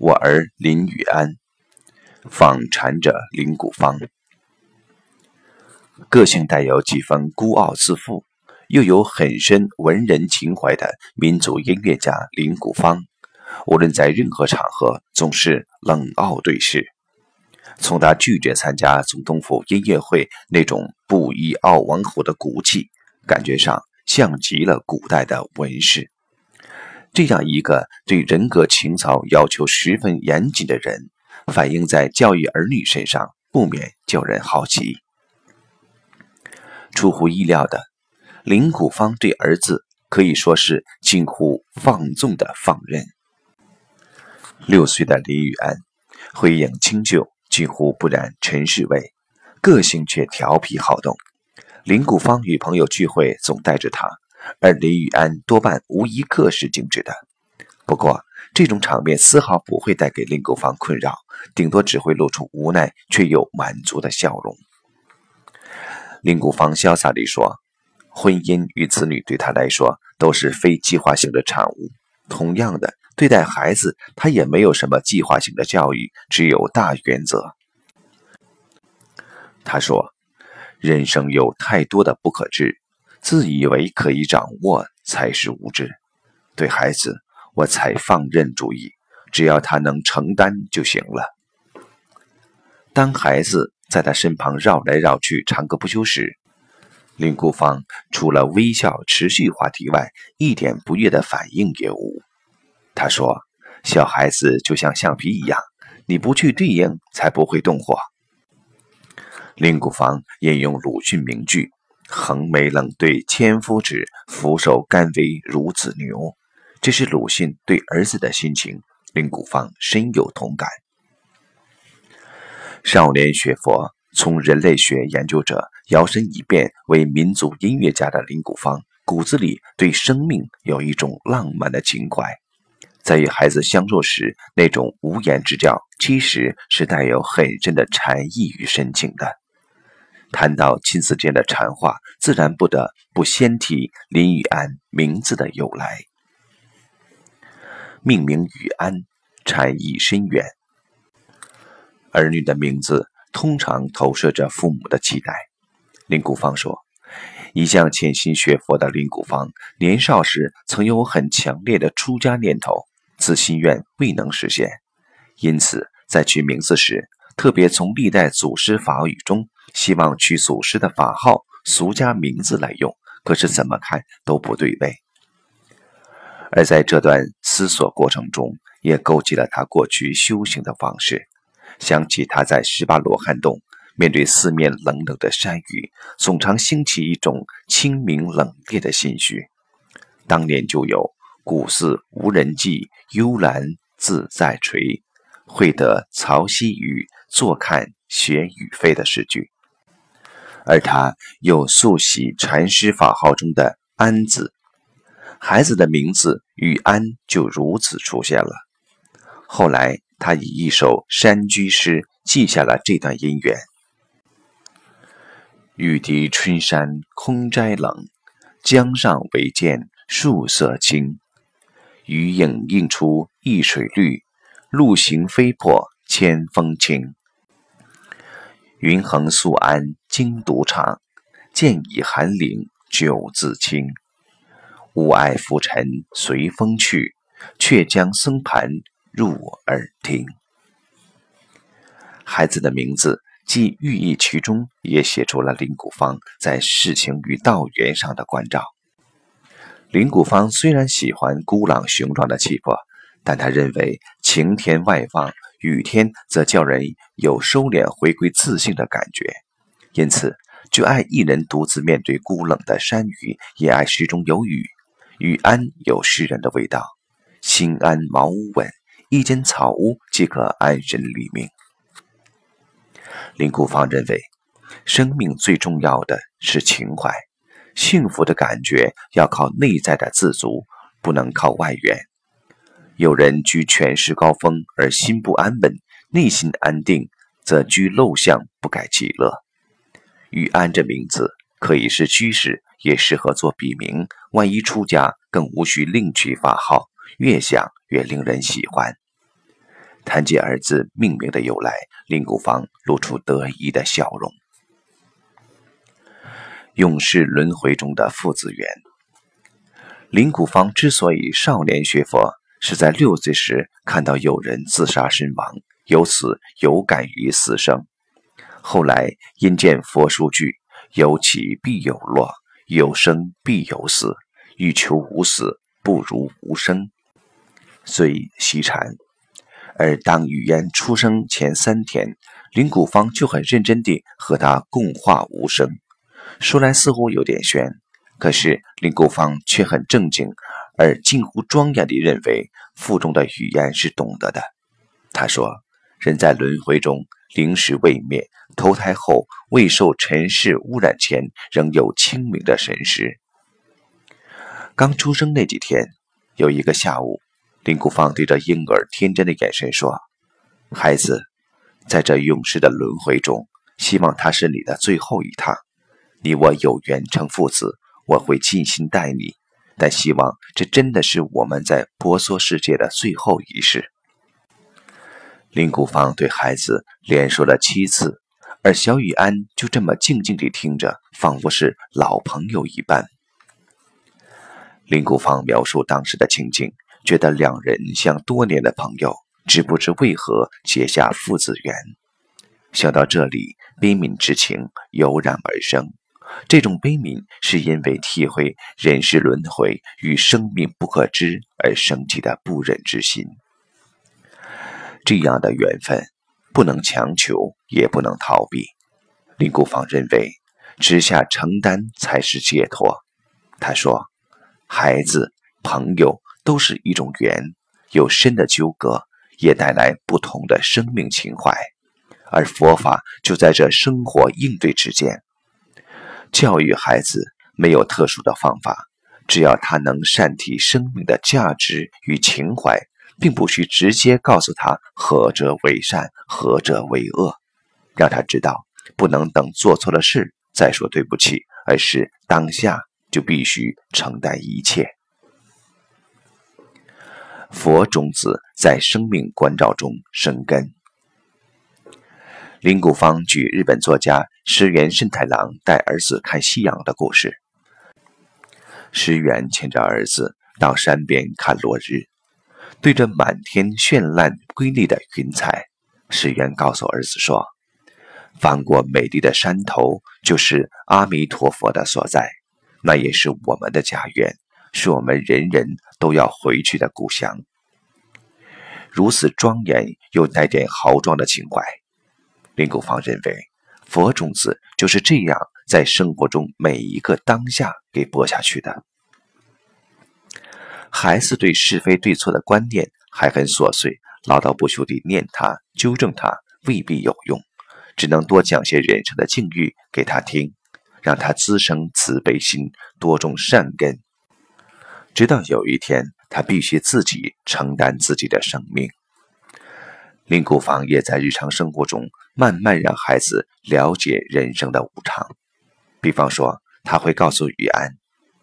我儿林雨安，访禅者林谷芳。个性带有几分孤傲自负，又有很深文人情怀的民族音乐家林谷芳，无论在任何场合，总是冷傲对视。从他拒绝参加总统府音乐会那种不依傲王后的骨气，感觉上像极了古代的文士。这样一个对人格情操要求十分严谨的人，反映在教育儿女身上，不免叫人好奇。出乎意料的，林谷芳对儿子可以说是近乎放纵的放任。六岁的林雨安，慧眼清秀，近乎不染尘世味，个性却调皮好动。林谷芳与朋友聚会总带着他，而林雨安多半无一个是精致的。不过，这种场面丝毫不会带给林谷芳困扰，顶多只会露出无奈却又满足的笑容。林谷芳潇洒地说：“婚姻与子女对他来说都是非计划性的产物。同样的，对待孩子，他也没有什么计划性的教育，只有大原则。”他说：“人生有太多的不可知，自以为可以掌握才是无知。对孩子，我才放任主义，只要他能承担就行了。当孩子。”在他身旁绕来绕去、长歌不休时，林谷芳除了微笑持续话题外，一点不悦的反应也无。他说：“小孩子就像橡皮一样，你不去对应，才不会动火。”林谷芳引用鲁迅名句：“横眉冷对千夫指，俯首甘为孺子牛。”这是鲁迅对儿子的心情，林谷芳深有同感。少年学佛，从人类学研究者摇身一变为民族音乐家的林谷芳，骨子里对生命有一种浪漫的情怀。在与孩子相处时，那种无言之教，其实是带有很深的禅意与深情的。谈到亲子间的禅话，自然不得不先提林雨安名字的由来。命名雨安，禅意深远。儿女的名字通常投射着父母的期待。林谷芳说：“一向潜心学佛的林谷芳，年少时曾有很强烈的出家念头，此心愿未能实现，因此在取名字时，特别从历代祖师法语中，希望取祖师的法号、俗家名字来用。可是怎么看都不对味。而在这段思索过程中，也勾起了他过去修行的方式。”想起他在十八罗汉洞面对四面冷冷的山雨，总常兴起一种清明冷冽的心绪。当年就有“古寺无人迹，幽兰自在垂，会得曹溪雨，坐看雪雨飞”的诗句。而他又素喜禅师法号中的“安”字，孩子的名字“与安”就如此出现了。后来。他以一首山居诗记下了这段姻缘：玉笛春山空斋冷，江上唯见树色青。鱼影映出一水绿，路行飞破千峰青。云横素安经独长，剑倚寒岭酒自清。吾爱浮尘随风去，却将僧盘。入耳听，孩子的名字既寓意其中，也写出了林谷芳在世情与道缘上的关照。林谷芳虽然喜欢孤朗雄壮的气魄，但他认为晴天外放，雨天则叫人有收敛、回归自信的感觉，因此就爱一人独自面对孤冷的山雨，也爱诗中有雨。雨安有诗人的味道，心安茅屋稳。一间草屋即可安身立命。林谷芳认为，生命最重要的是情怀，幸福的感觉要靠内在的自足，不能靠外援。有人居权势高峰而心不安稳，内心安定，则居陋巷不改其乐。玉安这名字可以是居士，也适合做笔名。万一出家，更无需另取法号。越想越令人喜欢。谈及儿子命名的由来，林谷芳露出得意的笑容。永世轮回中的父子缘。林谷芳之所以少年学佛，是在六岁时看到有人自杀身亡，由此有感于死生。后来因见佛书句“有起必有落，有生必有死，欲求无死，不如无生”，遂习禅。而当语言出生前三天，林谷芳就很认真地和他共话无声。说来似乎有点悬，可是林谷芳却很正经，而近乎庄严地认为腹中的语言是懂得的。他说：“人在轮回中，灵识未灭，投胎后未受尘世污染前，仍有清明的神识。”刚出生那几天，有一个下午，林谷芳对着婴儿天真的眼神说：“孩子，在这永世的轮回中，希望他是你的最后一趟。”你我有缘成父子，我会尽心待你，但希望这真的是我们在婆娑世界的最后一世。林谷芳对孩子连说了七次，而小雨安就这么静静地听着，仿佛是老朋友一般。林谷芳描述当时的情景，觉得两人像多年的朋友，只不知为何结下父子缘。想到这里，悲悯之情油然而生。这种悲悯是因为体会人世轮回与生命不可知而生起的不忍之心。这样的缘分不能强求，也不能逃避。林谷芳认为，直下承担才是解脱。他说：“孩子、朋友都是一种缘，有深的纠葛，也带来不同的生命情怀，而佛法就在这生活应对之间。”教育孩子没有特殊的方法，只要他能善体生命的价值与情怀，并不需直接告诉他何者为善，何者为恶，让他知道不能等做错了事再说对不起，而是当下就必须承担一切。佛种子在生命关照中生根。林谷芳举日本作家石原慎太郎带儿子看夕阳的故事。石原牵着儿子到山边看落日，对着满天绚烂瑰丽的云彩，石原告诉儿子说：“翻过美丽的山头，就是阿弥陀佛的所在，那也是我们的家园，是我们人人都要回去的故乡。”如此庄严又带点豪壮的情怀。林谷芳认为，佛种子就是这样在生活中每一个当下给播下去的。孩子对是非对错的观念还很琐碎，唠叨不休地念他、纠正他未必有用，只能多讲些人生的境遇给他听，让他滋生慈悲心，多种善根，直到有一天他必须自己承担自己的生命。林谷芳也在日常生活中慢慢让孩子了解人生的无常。比方说，他会告诉雨安，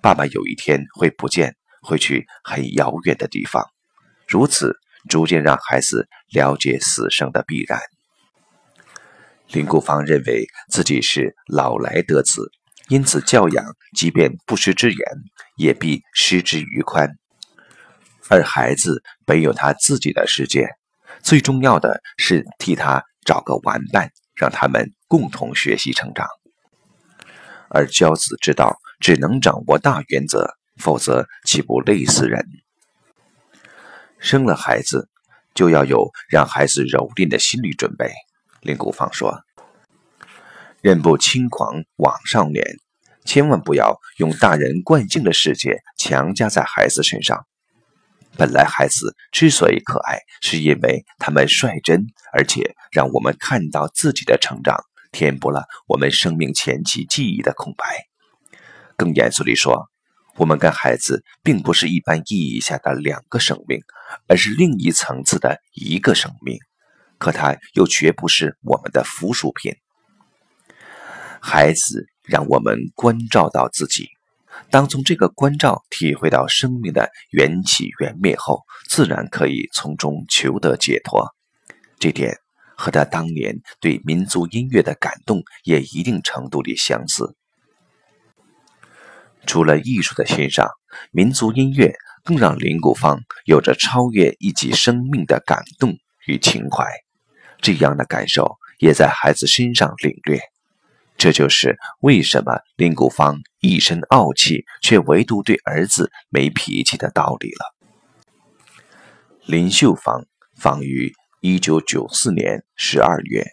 爸爸有一天会不见，会去很遥远的地方。如此，逐渐让孩子了解死生的必然。林谷芳认为自己是老来得子，因此教养即便不失之言，也必失之于宽。而孩子本有他自己的世界。最重要的是替他找个玩伴，让他们共同学习成长。而教子之道只能掌握大原则，否则岂不累死人？生了孩子，就要有让孩子蹂躏的心理准备。林谷芳说：“人不轻狂枉少年，千万不要用大人惯性的世界强加在孩子身上。”本来孩子之所以可爱，是因为他们率真，而且让我们看到自己的成长，填补了我们生命前期记忆的空白。更严肃地说，我们跟孩子并不是一般意义下的两个生命，而是另一层次的一个生命。可他又绝不是我们的附属品。孩子让我们关照到自己。当从这个关照体会到生命的缘起缘灭后，自然可以从中求得解脱。这点和他当年对民族音乐的感动也一定程度里相似。除了艺术的欣赏，民族音乐更让林谷芳有着超越一己生命的感动与情怀。这样的感受也在孩子身上领略。这就是为什么林谷芳一身傲气，却唯独对儿子没脾气的道理了。林秀芳，芳于一九九四年十二月。